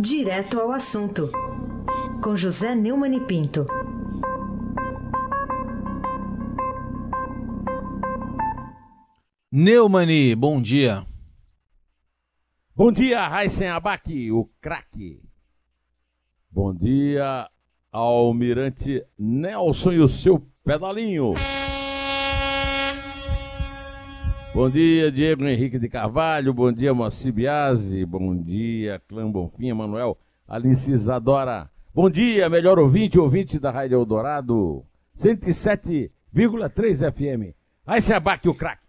Direto ao assunto, com José Neumann e Pinto. Neumani, bom dia. Bom dia, Raíssen Abac, o craque. Bom dia, Almirante Nelson e o seu pedalinho. Bom dia, Diego Henrique de Carvalho. Bom dia, Moacir Biasi. Bom dia, Clã Bonfim, Emanuel, Alice Isadora. Bom dia, melhor ouvinte, ouvinte da Rádio Eldorado. 107,3 FM. Aí se abaque o craque.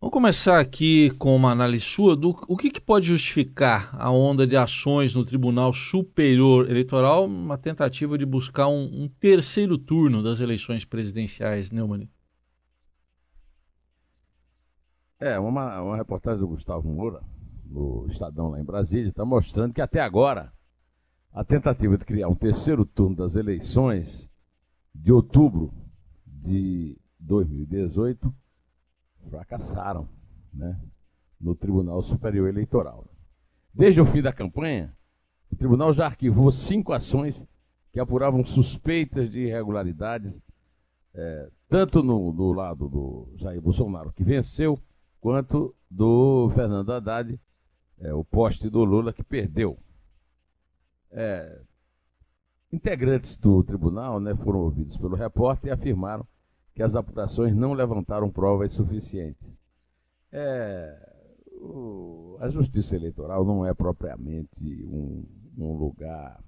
Vamos começar aqui com uma análise sua do o que, que, pode justificar a onda de ações no Tribunal Superior Eleitoral, uma tentativa de buscar um, um terceiro turno das eleições presidenciais, Neumann. É, uma, uma reportagem do Gustavo Moura, do Estadão lá em Brasília, está mostrando que até agora a tentativa de criar um terceiro turno das eleições de outubro de 2018 fracassaram né, no Tribunal Superior Eleitoral. Desde o fim da campanha, o tribunal já arquivou cinco ações que apuravam suspeitas de irregularidades, é, tanto no, no lado do Jair Bolsonaro, que venceu, quanto do Fernando Haddad, é, o poste do Lula que perdeu. É, integrantes do tribunal né, foram ouvidos pelo repórter e afirmaram que as apurações não levantaram provas suficientes. É, o, a justiça eleitoral não é propriamente um, um lugar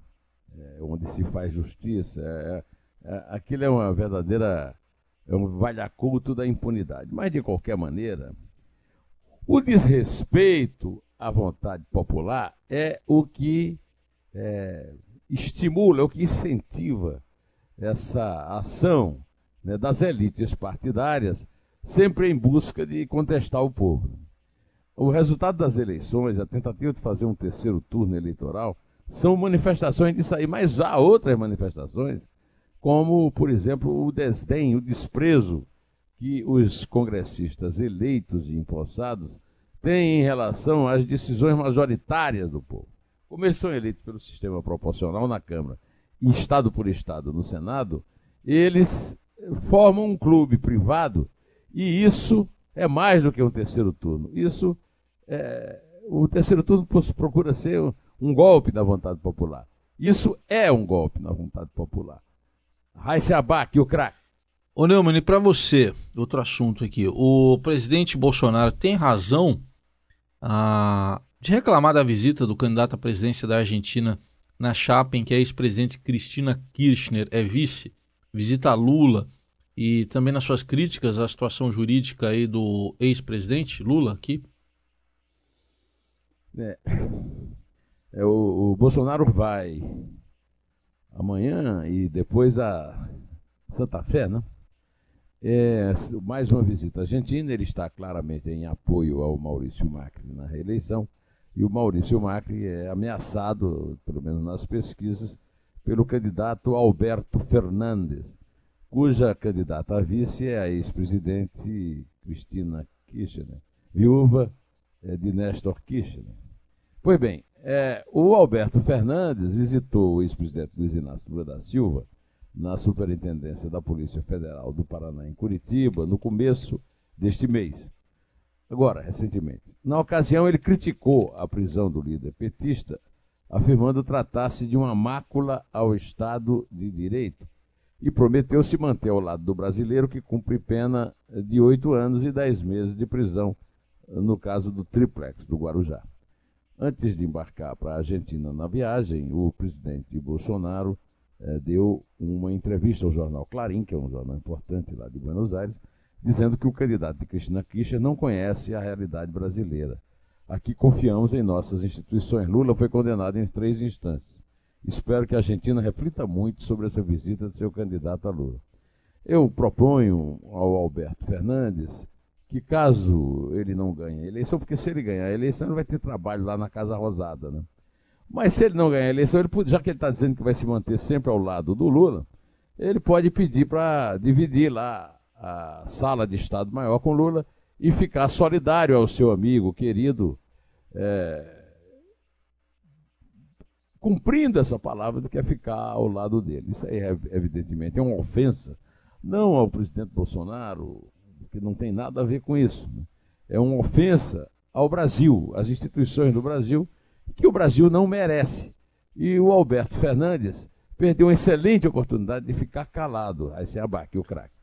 é, onde se faz justiça. É, é, aquilo é uma verdadeira. é um valhaculto da impunidade. Mas, de qualquer maneira, o desrespeito à vontade popular é o que é, estimula, é o que incentiva essa ação né, das elites partidárias, sempre em busca de contestar o povo. O resultado das eleições, a tentativa de fazer um terceiro turno eleitoral, são manifestações disso aí, mas há outras manifestações, como, por exemplo, o desdém, o desprezo que os congressistas eleitos e empossados têm em relação às decisões majoritárias do povo. Como eles são eleitos pelo sistema proporcional na Câmara e Estado por Estado no Senado, eles formam um clube privado e isso é mais do que um terceiro turno. Isso é, o terceiro turno procura ser um golpe da vontade popular. Isso é um golpe na vontade popular. Raíssa Abac, o craque. Ô Neumann, e para você, outro assunto aqui. O presidente Bolsonaro tem razão ah, de reclamar da visita do candidato à presidência da Argentina na chapa em que a ex-presidente Cristina Kirchner é vice, visita Lula e também nas suas críticas à situação jurídica aí do ex-presidente Lula aqui? É, é o, o Bolsonaro vai amanhã e depois a Santa Fé, né? É, mais uma visita à Argentina, ele está claramente em apoio ao Maurício Macri na reeleição, e o Maurício Macri é ameaçado, pelo menos nas pesquisas, pelo candidato Alberto Fernandes, cuja candidata a vice é a ex-presidente Cristina Kirchner, viúva é, de Néstor Kirchner. Pois bem, é, o Alberto Fernandes visitou o ex-presidente Luiz Inácio Lula da Silva na Superintendência da Polícia Federal do Paraná, em Curitiba, no começo deste mês. Agora, recentemente. Na ocasião, ele criticou a prisão do líder petista, afirmando tratar-se de uma mácula ao Estado de Direito e prometeu se manter ao lado do brasileiro que cumpre pena de oito anos e dez meses de prisão, no caso do triplex do Guarujá. Antes de embarcar para a Argentina na viagem, o presidente Bolsonaro é, deu uma entrevista ao jornal Clarim, que é um jornal importante lá de Buenos Aires, dizendo que o candidato de Cristina Kirchner não conhece a realidade brasileira. Aqui confiamos em nossas instituições. Lula foi condenado em três instâncias. Espero que a Argentina reflita muito sobre essa visita de seu candidato a Lula. Eu proponho ao Alberto Fernandes que caso ele não ganhe a eleição, porque se ele ganhar a eleição, ele vai ter trabalho lá na Casa Rosada, né? Mas se ele não ganhar a eleição, ele, já que ele está dizendo que vai se manter sempre ao lado do Lula, ele pode pedir para dividir lá a sala de Estado Maior com Lula e ficar solidário ao seu amigo querido, é, cumprindo essa palavra do que é ficar ao lado dele. Isso aí, é, evidentemente, é uma ofensa, não ao presidente Bolsonaro, que não tem nada a ver com isso. Né? É uma ofensa ao Brasil, às instituições do Brasil, que o Brasil não merece. E o Alberto Fernandes perdeu uma excelente oportunidade de ficar calado. Aí se abaque o craque.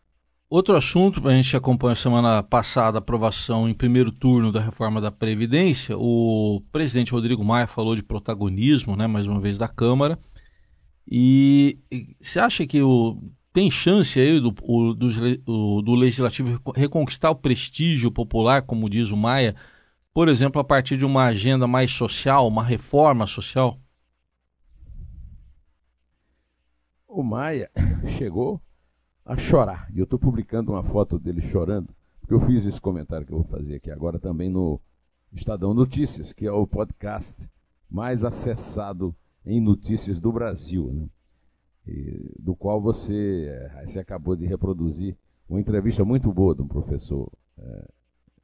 Outro assunto, a gente acompanhou semana passada a aprovação em primeiro turno da reforma da Previdência. O presidente Rodrigo Maia falou de protagonismo, né, mais uma vez, da Câmara. E você acha que o, tem chance aí do, o, do, o, do Legislativo reconquistar o prestígio popular, como diz o Maia, por exemplo, a partir de uma agenda mais social, uma reforma social? O Maia chegou a chorar. E eu estou publicando uma foto dele chorando, porque eu fiz esse comentário que eu vou fazer aqui agora também no Estadão Notícias, que é o podcast mais acessado em notícias do Brasil, né? E, do qual você, é, você acabou de reproduzir uma entrevista muito boa de um professor é,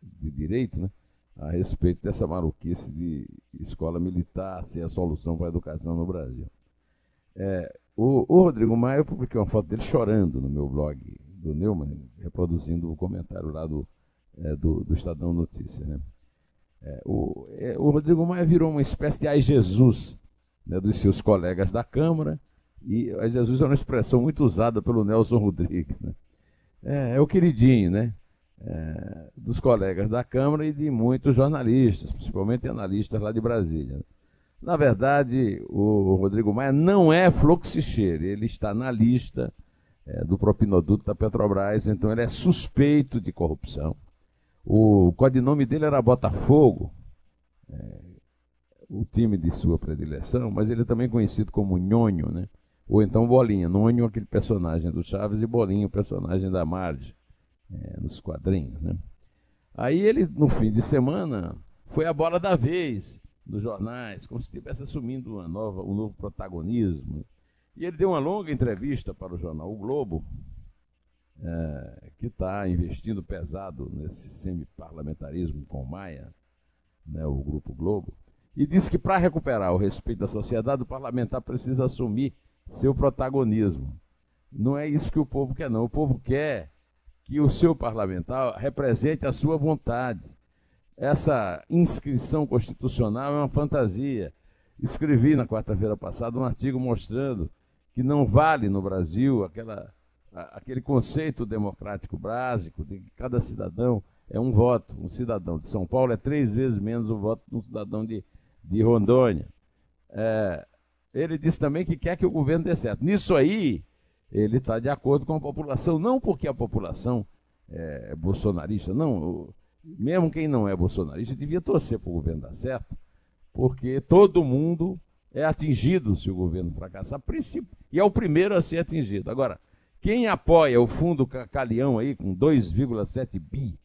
de direito, né? A respeito dessa maluquice de escola militar ser a solução para a educação no Brasil. É, o, o, Rodrigo Maia, eu publiquei uma foto dele chorando no meu blog do Neumann, reproduzindo o comentário lá do, é, do, do, Estadão Notícias. Né? É, o, é, o, Rodrigo Maia virou uma espécie de ai Jesus né, dos seus colegas da Câmara, e ai Jesus é uma expressão muito usada pelo Nelson Rodrigues. Né? É, é, o queridinho, né? É, dos colegas da Câmara e de muitos jornalistas, principalmente analistas lá de Brasília. Na verdade, o Rodrigo Maia não é fluxicheiro, ele está na lista é, do propinoduto da Petrobras, então ele é suspeito de corrupção. O codinome dele era Botafogo, é, o time de sua predileção, mas ele é também conhecido como Nhonho, né? ou então Bolinha. Nhonho, aquele personagem do Chaves, e Bolinha, o personagem da Marge, é, nos quadrinhos. Né? Aí ele, no fim de semana, foi a bola da vez nos jornais, como se estivesse assumindo uma nova, um novo protagonismo. E ele deu uma longa entrevista para o jornal O Globo, é, que está investindo pesado nesse semi-parlamentarismo com Maia, né, o Grupo Globo, e disse que para recuperar o respeito da sociedade, o parlamentar precisa assumir seu protagonismo. Não é isso que o povo quer, não. O povo quer que o seu parlamentar represente a sua vontade essa inscrição constitucional é uma fantasia. Escrevi na quarta-feira passada um artigo mostrando que não vale no Brasil aquela, aquele conceito democrático básico de que cada cidadão é um voto. Um cidadão de São Paulo é três vezes menos o voto de um cidadão de, de Rondônia. É, ele disse também que quer que o governo dê certo. Nisso aí, ele está de acordo com a população, não porque a população é bolsonarista, não mesmo quem não é bolsonarista, devia torcer para o governo dar certo, porque todo mundo é atingido se o governo fracassar, e é o primeiro a ser atingido. Agora, quem apoia o fundo Calião aí com 2,7 bi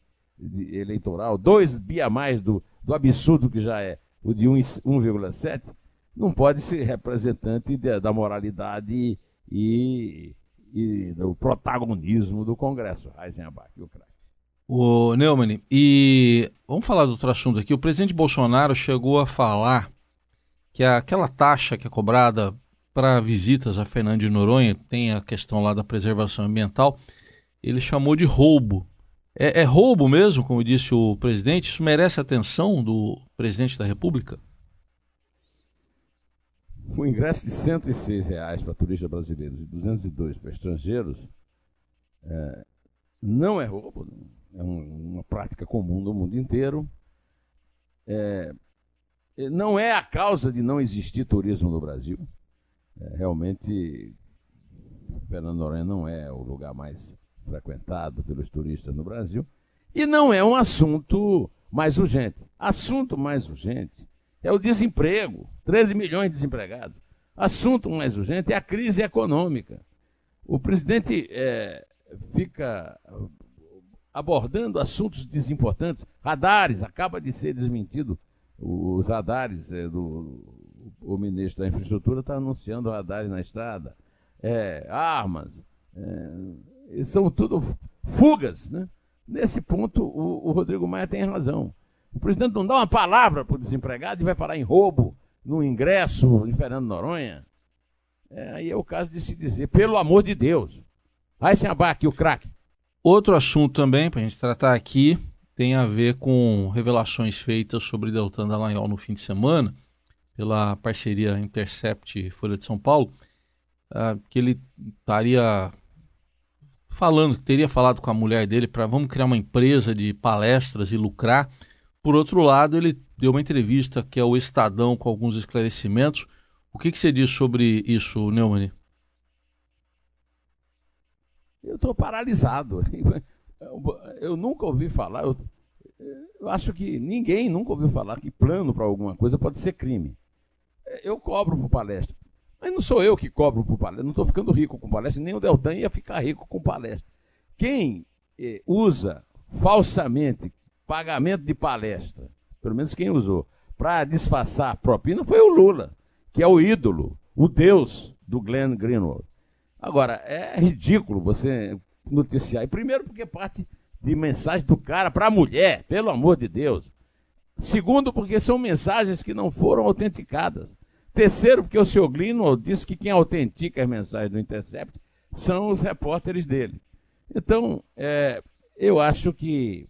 eleitoral, 2 bi a mais do, do absurdo que já é o de 1,7, não pode ser representante da moralidade e, e, e, do protagonismo do Congresso. Eisenbach, o craque. O Neumann, e vamos falar do outro assunto aqui. O presidente Bolsonaro chegou a falar que aquela taxa que é cobrada para visitas a Fernando de Noronha, tem a questão lá da preservação ambiental, ele chamou de roubo. É, é roubo mesmo, como disse o presidente? Isso merece atenção do presidente da República? O ingresso de 106 reais para turistas brasileiros e 202 para estrangeiros é, não é roubo. É um, uma prática comum no mundo inteiro. É, não é a causa de não existir turismo no Brasil. É, realmente, Fernando Noronha não é o lugar mais frequentado pelos turistas no Brasil. E não é um assunto mais urgente. Assunto mais urgente é o desemprego 13 milhões de desempregados. Assunto mais urgente é a crise econômica. O presidente é, fica abordando assuntos desimportantes. Radares, acaba de ser desmentido os radares é, do o ministro da infraestrutura está anunciando radares na estrada, é, armas, é, são tudo fugas, né? Nesse ponto o, o, Rodrigo Maia tem razão. O presidente não dá uma palavra para o desempregado e vai falar em roubo no ingresso de Fernando Noronha. É, aí é o caso de se dizer, pelo amor de Deus. Vai se abaque o craque. Outro assunto também, para a gente tratar aqui, tem a ver com revelações feitas sobre Deltan Dallagnol no fim de semana, pela parceria Intercept Folha de São Paulo, uh, que ele estaria falando, que teria falado com a mulher dele para vamos criar uma empresa de palestras e lucrar. Por outro lado, ele deu uma entrevista que é o Estadão com alguns esclarecimentos. O que, que você diz sobre isso, Neumann? Eu estou paralisado. Eu nunca ouvi falar, eu, eu, acho que ninguém nunca ouviu falar que plano para alguma coisa pode ser crime. Eu cobro por palestra. Mas não sou eu que cobro por palestra, não estou ficando rico com palestra, nem o Deltan ia ficar rico com palestra. Quem eh, usa falsamente pagamento de palestra, pelo menos quem usou, para disfarçar a propina foi o Lula, que é o ídolo, o deus do Glenn Greenwald. Agora, é ridículo você noticiar. E primeiro, porque parte de mensagem do cara para a mulher, pelo amor de Deus. Segundo, porque são mensagens que não foram autenticadas. Terceiro, porque o senhor Glino disse que quem autentica as mensagens do Intercept são os repórteres dele. Então, é, eu acho que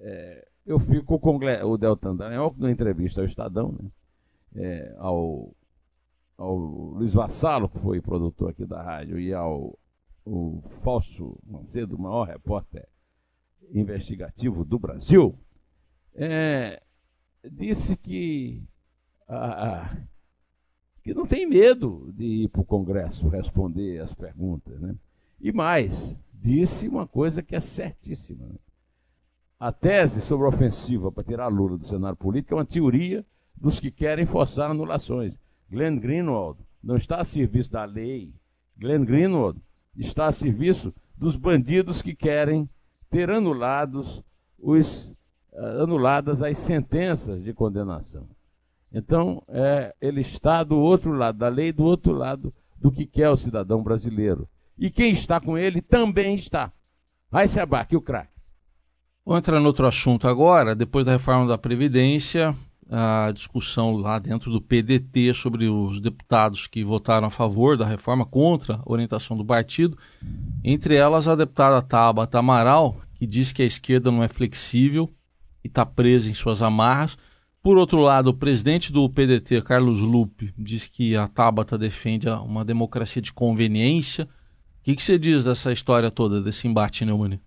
é, eu fico com o Deltan Dallagnol, na entrevista ao Estadão, né, é, ao ao Luiz Vassalo, que foi produtor aqui da rádio, e ao o Fausto Macedo, o maior repórter investigativo do Brasil, é, disse que, que não tem medo de ir para o Congresso responder as perguntas. Né? E mais, disse uma coisa que é certíssima. Né? A tese sobre a ofensiva para tirar Lula do cenário político é uma teoria dos que querem forçar anulações. Glenn Greenwald não está a serviço da lei. Glenn Greenwald está a serviço dos bandidos que querem ter anulados os, uh, anuladas as sentenças de condenação. Então, é, ele está do outro lado da lei, do outro lado do que quer o cidadão brasileiro. E quem está com ele também está. Vai se abaque o craque. Vamos entrar no outro assunto agora. Depois da reforma da Previdência, a discussão lá dentro do PDT sobre os deputados que votaram a favor da reforma contra a orientação do partido. Entre elas, a deputada Tabata Amaral, que diz que a esquerda não é flexível e está presa em suas amarras. Por outro lado, o presidente do PDT, Carlos Lupe, diz que a Tabata defende uma democracia de conveniência. O que, que você diz dessa história toda, desse embate, Neumani?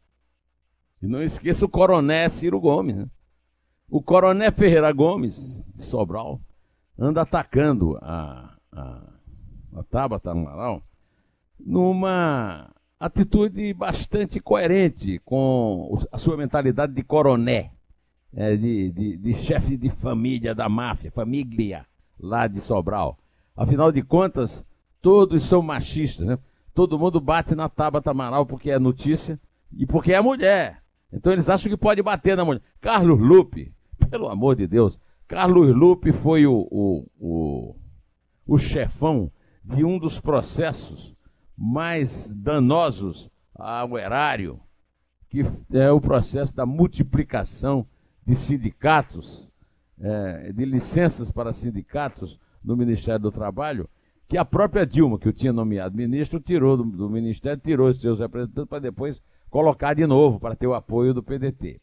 E não esqueça o coronel Ciro Gomes, né? O coronel Ferreira Gomes, de Sobral, anda atacando a, a, a Tabata Amaral numa atitude bastante coerente com a sua mentalidade de coroné, é, de, de, de chefe de família da máfia, família lá de Sobral. Afinal de contas, todos são machistas, né? Todo mundo bate na Tabata Amaral porque é notícia e porque é mulher. Então eles acham que pode bater na mulher. Carlos Lupe, pelo amor de Deus. Carlos Lupe foi o, o, o, o chefão de um dos processos mais danosos ao erário, que é o processo da multiplicação de sindicatos, é, de licenças para sindicatos no Ministério do Trabalho, que a própria Dilma, que o tinha nomeado ministro, tirou do, do Ministério, tirou os seus representantes para depois colocar de novo, para ter o apoio do PDT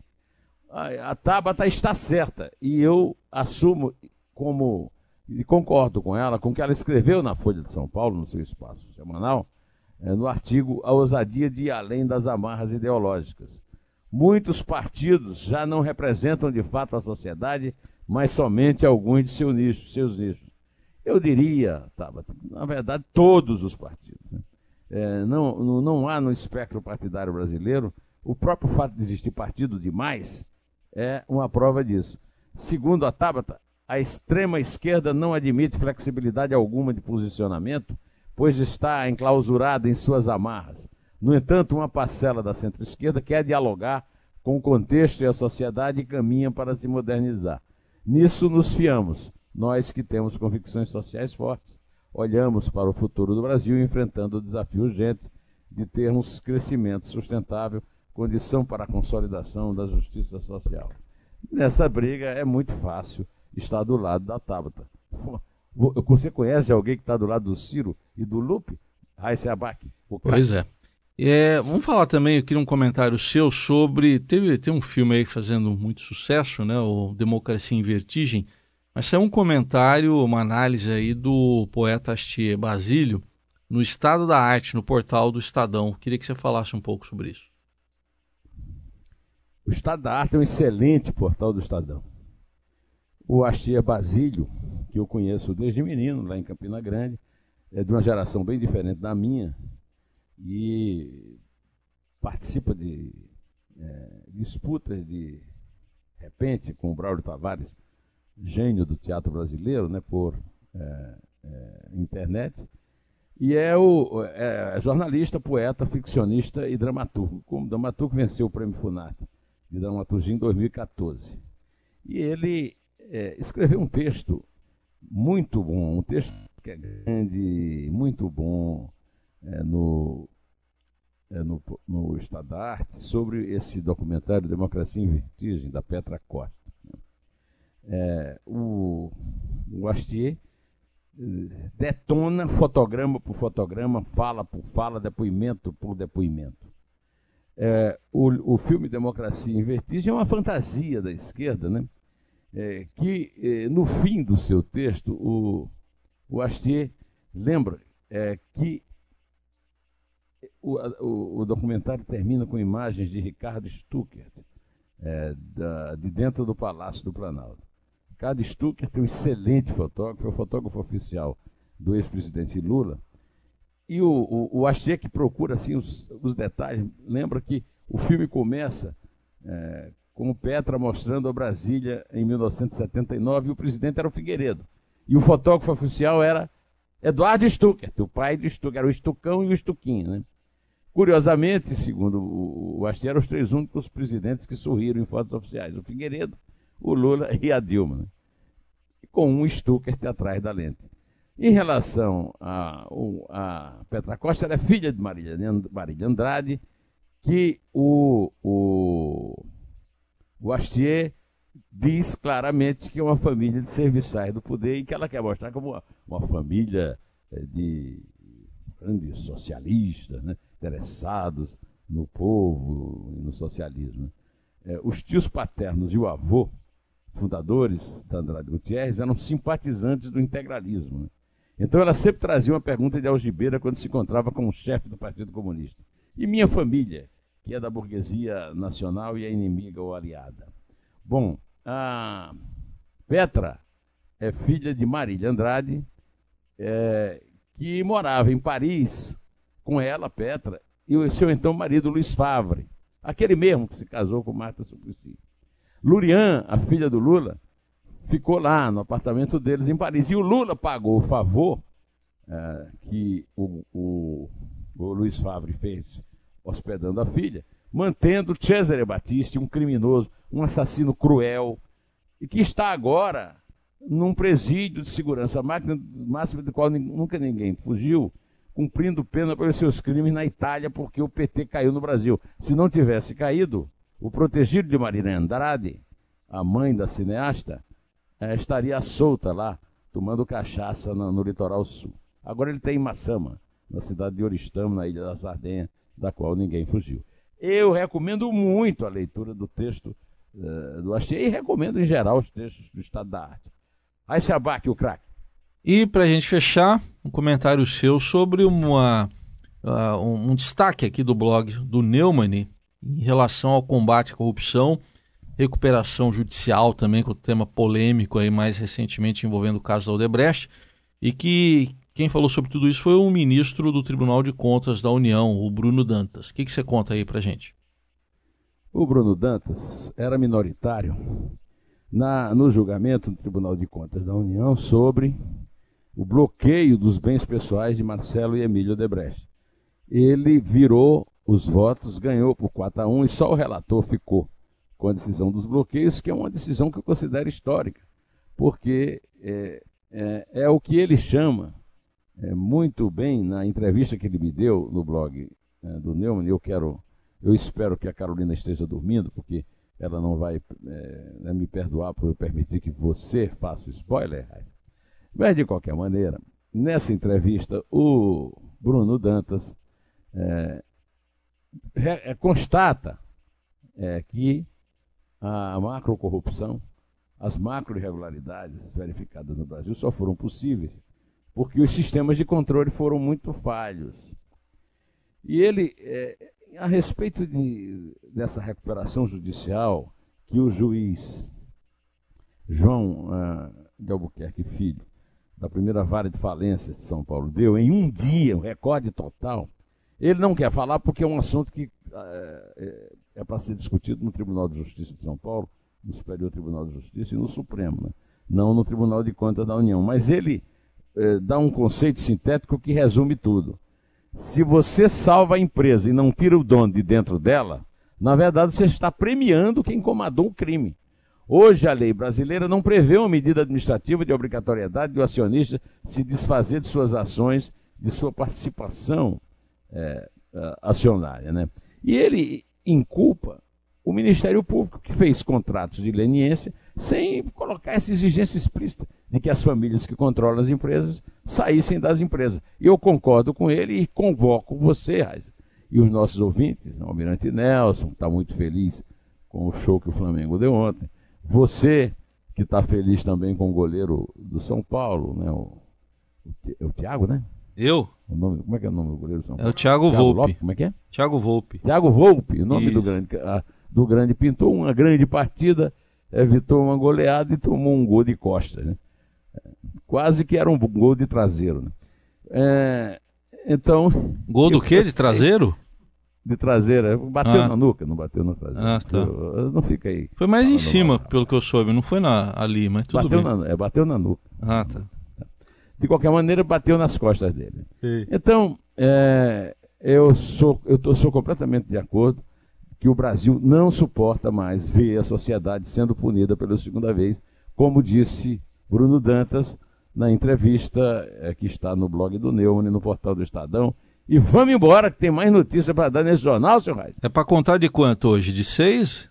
a, Tabata está certa e eu assumo como e concordo com ela, com o que ela escreveu na Folha de São Paulo, no seu espaço semanal, é, no artigo A Ousadia de ir além das amarras ideológicas. Muitos partidos já não representam de fato a sociedade, mas somente alguns de seu nicho, seus nichos. Eu diria, Tabata, na verdade, todos os partidos. É, não, não há no espectro partidário brasileiro o próprio fato de existir partido demais é uma prova disso. Segundo a Tabata, a extrema esquerda não admite flexibilidade alguma de posicionamento, pois está enclausurada em suas amarras. No entanto, uma parcela da centro-esquerda quer dialogar com o contexto e a sociedade e caminha para se modernizar. Nisso nos fiamos, nós que temos convicções sociais fortes. Olhamos para o futuro do Brasil enfrentando o desafio urgente de termos crescimento sustentável condição para a consolidação da justiça social. Nessa briga é muito fácil estar do lado da Tabata. Você conhece alguém que está do lado do Ciro e do Lupe? Raíssa Abac. Pois é. é. Vamos falar também, queria um comentário seu sobre. Teve, tem um filme aí fazendo muito sucesso, né? O Democracia em Vertigem. Mas saiu um comentário, uma análise aí do poeta Astier Basílio no Estado da Arte, no portal do Estadão. Queria que você falasse um pouco sobre isso. O Estado da Arte é um excelente portal do Estadão. O Astier Basílio, que eu conheço desde menino, lá em Campina Grande, é de uma geração bem diferente da minha e participa de é, disputas de repente com o Braulio Tavares, gênio do teatro brasileiro, né, por é, é, internet. E é o é, jornalista, poeta, ficcionista e dramaturgo. Como dramaturgo venceu o prêmio Funat de dramaturgia em 2014. E ele é, escreveu um texto muito bom, um texto que é grande, muito bom é, no, é, no, no Estado da Arte sobre esse documentário Democracia em Vertigem, da Petra Costa. É, o, o Astier eh, detona fotograma por fotograma, fala por fala, depoimento por depoimento. É, o, o filme Democracia em Vertigem é uma fantasia da esquerda, né? É, que eh, no fim do seu texto, o, o Astier lembra é, que o, o, o, documentário termina com imagens de Ricardo Stuckert, é, da, de dentro do Palácio do Planalto. Ricardo é um excelente fotógrafo, é o fotógrafo oficial do ex-presidente Lula. E o, o, o Astier, que procura assim, os, os detalhes, lembra que o filme começa é, com o Petra mostrando a Brasília em 1979 e o presidente era o Figueiredo. E o fotógrafo oficial era Eduardo Stuckert, o pai de Stuckert, era o Estucão e o Estuquinho. Né? Curiosamente, segundo o, Astier, eram os três únicos presidentes que sorriram em fotos oficiais: o Figueiredo, o Lula e a Dilma. Né? Com um Stuckert atrás da lente. Em relação a, a Petra Costa, ela é filha de Marília, Marília Andrade, que o, o, o Astier diz claramente que é uma família de serviçais do poder e que ela quer mostrar como uma, uma família eh, de grandes socialistas, né, interessados no povo e no socialismo. É, os tios paternos e o avô, fundadores da Andrade Gutierrez, eram simpatizantes do integralismo. Né? Então ela sempre trazia uma pergunta de algibeira quando se encontrava com o chefe do Partido Comunista. E minha família, que é da burguesia nacional e é inimiga ou aliada? Bom, a Petra é filha de Marília Andrade, é, que morava em Paris com ela, Petra, e o seu então marido Luiz Favre, aquele mesmo que se casou com Marta Suplicy. Lurian, a filha do Lula, ficou lá no apartamento deles em Paris. E o Lula pagou o favor é, que o, o, o, Luiz Favre fez hospedando a filha, mantendo Cesare Battisti, um criminoso, um assassino cruel, e que está agora num presídio de segurança máxima do qual nunca ninguém fugiu, cumprindo pena pelos seus crimes na Itália, porque o PT caiu no Brasil. Se não tivesse caído, o protegido de Marina Andrade, a mãe da cineasta, é, estaria solta lá, tomando cachaça no, no, litoral sul. Agora ele tem em Massama, na cidade de Oristamo, na ilha da Sardenha, da qual ninguém fugiu. Eu recomendo muito a leitura do texto uh, do Achei e recomendo em geral os textos do Estado da Arte. Aí se abaque o craque. E para a gente fechar, um comentário seu sobre uma, uh, um, um destaque aqui do blog do Neumann em relação ao combate à corrupção recuperação judicial também, com o tema polêmico aí mais recentemente envolvendo o caso da Odebrecht, e que quem falou sobre tudo isso foi o ministro do Tribunal de Contas da União, o Bruno Dantas. O que, que você conta aí pra gente? O Bruno Dantas era minoritário na, no julgamento do Tribunal de Contas da União sobre o bloqueio dos bens pessoais de Marcelo e Emílio Odebrecht. Ele virou os votos, ganhou por 4 a 1 e só o relator ficou com a decisão dos bloqueios, que é uma decisão que eu considero histórica, porque é, é, é o que ele chama é, muito bem na entrevista que ele me deu no blog é, do Neumann. Eu quero, eu espero que a Carolina esteja dormindo, porque ela não vai é, né, me perdoar por eu permitir que você faça o spoiler. Mas, de qualquer maneira, nessa entrevista, o Bruno Dantas é, constata é, que a macrocorrupção, as macro-irregularidades verificadas no Brasil só foram possíveis porque os sistemas de controle foram muito falhos. E ele, é, a respeito de, dessa recuperação judicial que o juiz João uh, de Albuquerque Filho, da primeira vara de falências de São Paulo, deu em um dia, um recorde total, ele não quer falar porque é um assunto que uh, é, é para ser discutido no Tribunal de Justiça de São Paulo, no Superior Tribunal de Justiça e no Supremo, né? não no Tribunal de Contas da União. Mas ele uh, dá um conceito sintético que resume tudo. Se você salva a empresa e não tira o dono de dentro dela, na verdade você está premiando quem comandou o crime. Hoje a lei brasileira não prevê uma medida administrativa de obrigatoriedade do acionista se desfazer de suas ações, de sua participação é, acionária. Né? E ele inculpa o Ministério Público, que fez contratos de leniência sem colocar essa exigência explícita de que as famílias que controlam as empresas saíssem das empresas. E eu concordo com ele e convoco você, Raiz, e os nossos ouvintes, o Almirante Nelson, está muito feliz com o show que o Flamengo deu ontem, você, que está feliz também com o goleiro do São Paulo, né? O, o, o né? Eu? O nome, como é que é o nome do goleiro São Paulo? É o Thiago, Thiago Volpe. Lopes, como é que é? Thiago Volpe. Thiago Volpe, o nome do grande, do grande pintor, uma grande partida, evitou uma goleada e tomou um gol de costa, né? Quase que era um gol de traseiro, né? É, então. Gol do quê? De traseiro? De traseira. Bateu ah. na nuca, não bateu na traseira. Ah, tá. não fica aí. Foi mais em cima, pelo que eu soube, não foi na, ali, mas tudo bateu bem. Na, é, bateu na nuca. Ah, tá. De qualquer maneira, bateu nas costas dele. Então, é, eu, sou, eu tô, sou completamente de acordo que o Brasil não suporta mais ver a sociedade sendo punida pela segunda vez, como disse Bruno Dantas na entrevista é, que está no blog do Neumann, no portal do Estadão. E vamos embora, que tem mais notícia para dar nesse jornal, senhor Reis. É para contar de quanto hoje? De seis?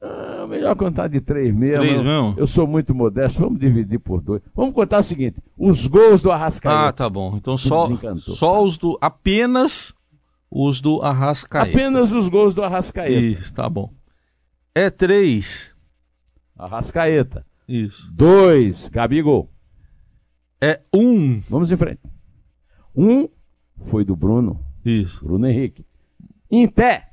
Ah, melhor contar de três mesmo. Três mesmo? Eu sou muito modesto, vamos dividir por dois. Vamos contar o seguinte: os gols do Arrascaeta. Ah, tá bom. Então só, só os do. Apenas os do Arrascaeta. Apenas os gols do Arrascaeta. Isso, tá bom. É três. Arrascaeta. Isso. Dois. Gabigol. É um. Vamos em frente. Um foi do Bruno. Isso. Bruno Henrique. Em pé.